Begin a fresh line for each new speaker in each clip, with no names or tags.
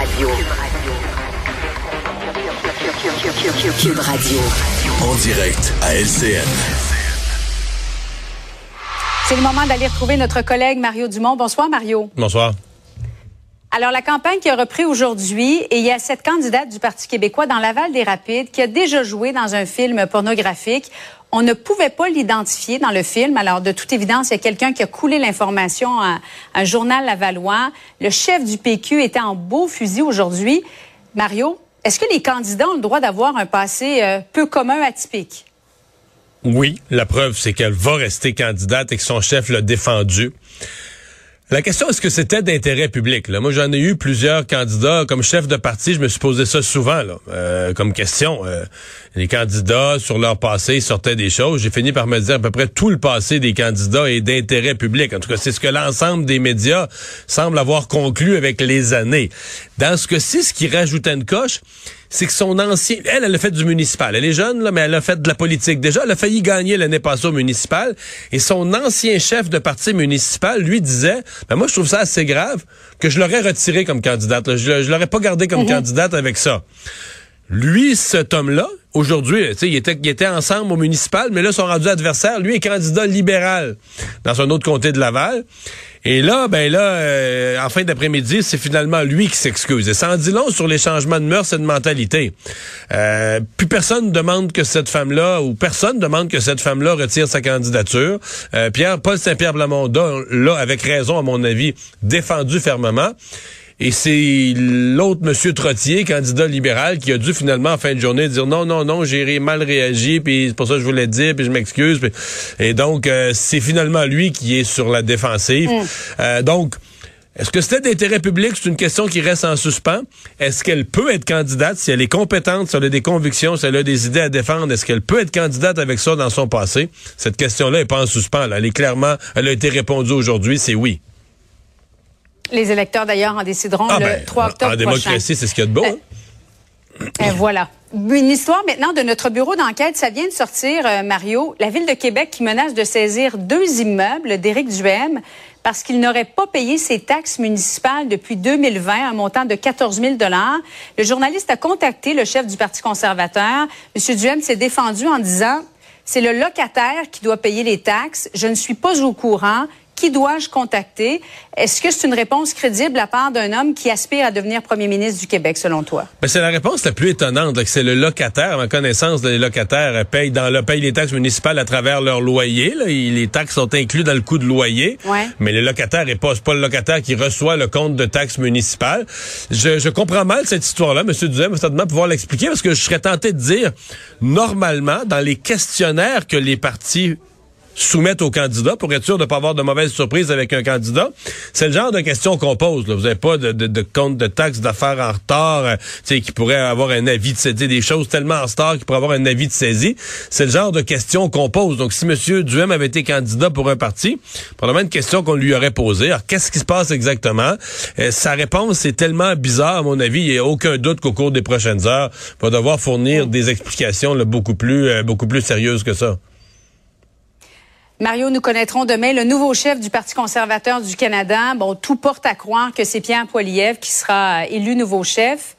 Radio. Cube Radio.
En direct à LCN.
C'est le moment d'aller retrouver notre collègue Mario Dumont. Bonsoir, Mario.
Bonsoir.
Alors, la campagne qui a repris aujourd'hui, et il y a cette candidate du Parti québécois dans Laval des Rapides qui a déjà joué dans un film pornographique. On ne pouvait pas l'identifier dans le film. Alors, de toute évidence, il y a quelqu'un qui a coulé l'information à un journal lavallois. Le chef du PQ était en beau fusil aujourd'hui. Mario, est-ce que les candidats ont le droit d'avoir un passé euh, peu commun atypique?
Oui, la preuve, c'est qu'elle va rester candidate et que son chef l'a défendu. La question, est-ce que c'était d'intérêt public? Moi, j'en ai eu plusieurs candidats. Comme chef de parti, je me suis posé ça souvent euh, comme question. Euh, les candidats, sur leur passé, sortaient des choses. J'ai fini par me dire à peu près tout le passé des candidats est d'intérêt public. En tout cas, c'est ce que l'ensemble des médias semble avoir conclu avec les années. Dans ce cas-ci, ce qui rajoutait une coche, c'est que son ancien... Elle, elle a fait du municipal. Elle est jeune, là, mais elle a fait de la politique. Déjà, elle a failli gagner l'année passée au municipal. Et son ancien chef de parti municipal lui disait, ben moi, je trouve ça assez grave que je l'aurais retiré comme candidate. Je, je l'aurais pas gardé comme mhm. candidate avec ça. Lui, cet homme-là, aujourd'hui, il était, il était ensemble au municipal, mais là, son rendu adversaire, lui est candidat libéral dans un autre comté de Laval. Et là, ben là, euh, en fin d'après-midi, c'est finalement lui qui s'excuse. Et ça en dit long sur les changements de mœurs et de mentalité. Euh, plus personne demande que cette femme-là, ou personne demande que cette femme-là retire sa candidature. Euh, Pierre, Paul Saint-Pierre Blamondon, là, avec raison, à mon avis, défendu fermement. Et c'est l'autre monsieur Trottier, candidat libéral, qui a dû finalement en fin de journée dire non, non, non, j'ai mal réagi, puis c'est pour ça que je voulais dire, puis je m'excuse. Et donc, euh, c'est finalement lui qui est sur la défensive. Mm. Euh, donc, est-ce que c'était d'intérêt public? C'est une question qui reste en suspens. Est-ce qu'elle peut être candidate? Si elle est compétente, si elle a des convictions, si elle a des idées à défendre? Est-ce qu'elle peut être candidate avec ça dans son passé? Cette question-là n'est pas en suspens. Elle est clairement, elle a été répondue aujourd'hui, c'est oui.
Les électeurs, d'ailleurs, en décideront ah, le 3 ben, octobre
En démocratie, c'est ce qu'il y a de beau. Hein?
Euh, euh, voilà. Une histoire maintenant de notre bureau d'enquête. Ça vient de sortir, euh, Mario. La Ville de Québec qui menace de saisir deux immeubles d'Éric Duhem parce qu'il n'aurait pas payé ses taxes municipales depuis 2020, un montant de 14 000 Le journaliste a contacté le chef du Parti conservateur. M. Duhem s'est défendu en disant c'est le locataire qui doit payer les taxes. Je ne suis pas au courant. Qui dois-je contacter? Est-ce que c'est une réponse crédible à part d'un homme qui aspire à devenir premier ministre du Québec, selon toi?
Ben, c'est la réponse la plus étonnante. C'est le locataire. À ma connaissance, les locataires payent, dans le, payent les taxes municipales à travers leur loyer. Les taxes sont incluses dans le coût de loyer. Mais le locataire n'est pas, pas le locataire qui reçoit le compte de taxes municipales. Je, je comprends mal cette histoire-là. Monsieur Duzem, certainement pouvoir l'expliquer parce que je serais tenté de dire, normalement, dans les questionnaires que les partis soumettre aux candidats pour être sûr de ne pas avoir de mauvaises surprises avec un candidat. C'est le genre de questions qu'on pose. Là. Vous n'avez pas de, de, de, compte de taxes d'affaires en retard euh, qui pourrait avoir un avis de saisie, des choses tellement en retard qui pourrait avoir un avis de saisie. C'est le genre de questions qu'on pose. Donc, si M. Duhem avait été candidat pour un parti, probablement une question qu'on lui aurait posée. Alors, qu'est-ce qui se passe exactement? Euh, sa réponse est tellement bizarre, à mon avis, il n'y a aucun doute qu'au cours des prochaines heures, il va devoir fournir des explications là, beaucoup plus euh, beaucoup plus sérieuses que ça.
Mario, nous connaîtrons demain le nouveau chef du Parti conservateur du Canada. Bon, tout porte à croire que c'est Pierre Poilievre qui sera élu nouveau chef.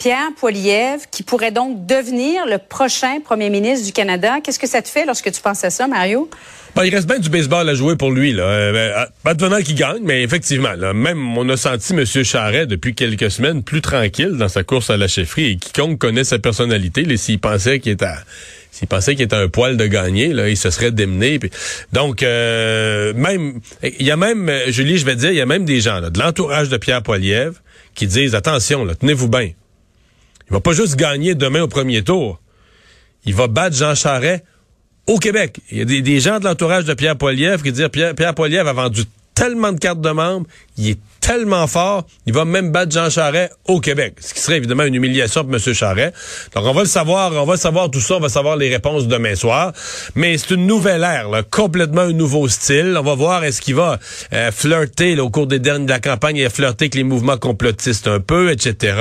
Pierre Poilievre, qui pourrait donc devenir le prochain premier ministre du Canada. Qu'est-ce que ça te fait lorsque tu penses à ça, Mario?
Ben, il reste bien du baseball à jouer pour lui. Là. Euh, ben, pas qu'il gagne, mais effectivement, là, même on a senti M. Charret depuis quelques semaines plus tranquille dans sa course à la chefferie. Et quiconque connaît sa personnalité, s'il pensait qu'il était à s'il pensait qu'il était un poil de gagner, là, il se serait démené. Donc, euh, même, il y a même, Julie, je vais dire, il y a même des gens de l'entourage de Pierre Poilievre qui disent, attention, là, tenez-vous bien. Il va pas juste gagner demain au premier tour. Il va battre Jean Charest au Québec. Il y a des, gens de l'entourage de Pierre Poilievre qui disent, Pierre, Pierre Poilievre a vendu tellement de cartes de membres, il est tellement fort, il va même battre Jean Charret au Québec, ce qui serait évidemment une humiliation pour M. Charret. Donc on va le savoir, on va savoir tout ça, on va savoir les réponses demain soir. Mais c'est une nouvelle ère, là, complètement un nouveau style. On va voir est-ce qu'il va euh, flirter au cours des dernières de la campagne, il a avec les mouvements complotistes un peu, etc.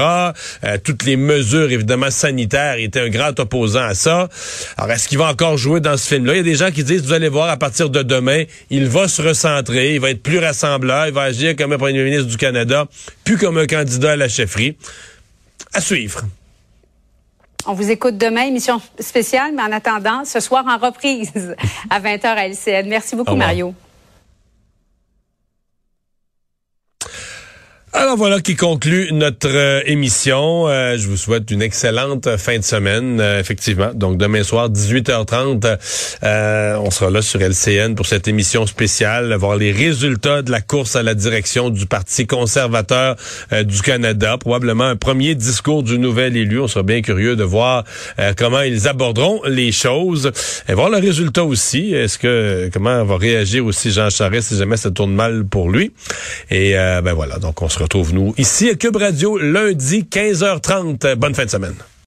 Euh, toutes les mesures évidemment sanitaires, il était un grand opposant à ça. Alors est-ce qu'il va encore jouer dans ce film-là? Il y a des gens qui disent, vous allez voir, à partir de demain, il va se recentrer, il va être plus rassembleur, il va agir comme un premier ministre ministre du Canada, plus comme un candidat à la chefferie. À suivre.
On vous écoute demain, émission spéciale, mais en attendant, ce soir en reprise à 20h à LCN. Merci beaucoup, Mario.
Alors voilà qui conclut notre euh, émission. Euh, je vous souhaite une excellente fin de semaine, euh, effectivement. Donc demain soir, 18h30, on sera là sur LCN pour cette émission spéciale, voir les résultats de la course à la direction du Parti conservateur du Canada. Probablement un premier discours du nouvel élu. On sera bien curieux de voir comment ils aborderont les choses et voir le résultat aussi. Est-ce que comment va réagir aussi Jean Charest si jamais ça tourne mal pour lui? Et ben voilà, donc on retrouve nous ici à Cube Radio lundi 15h30. Bonne fin de semaine.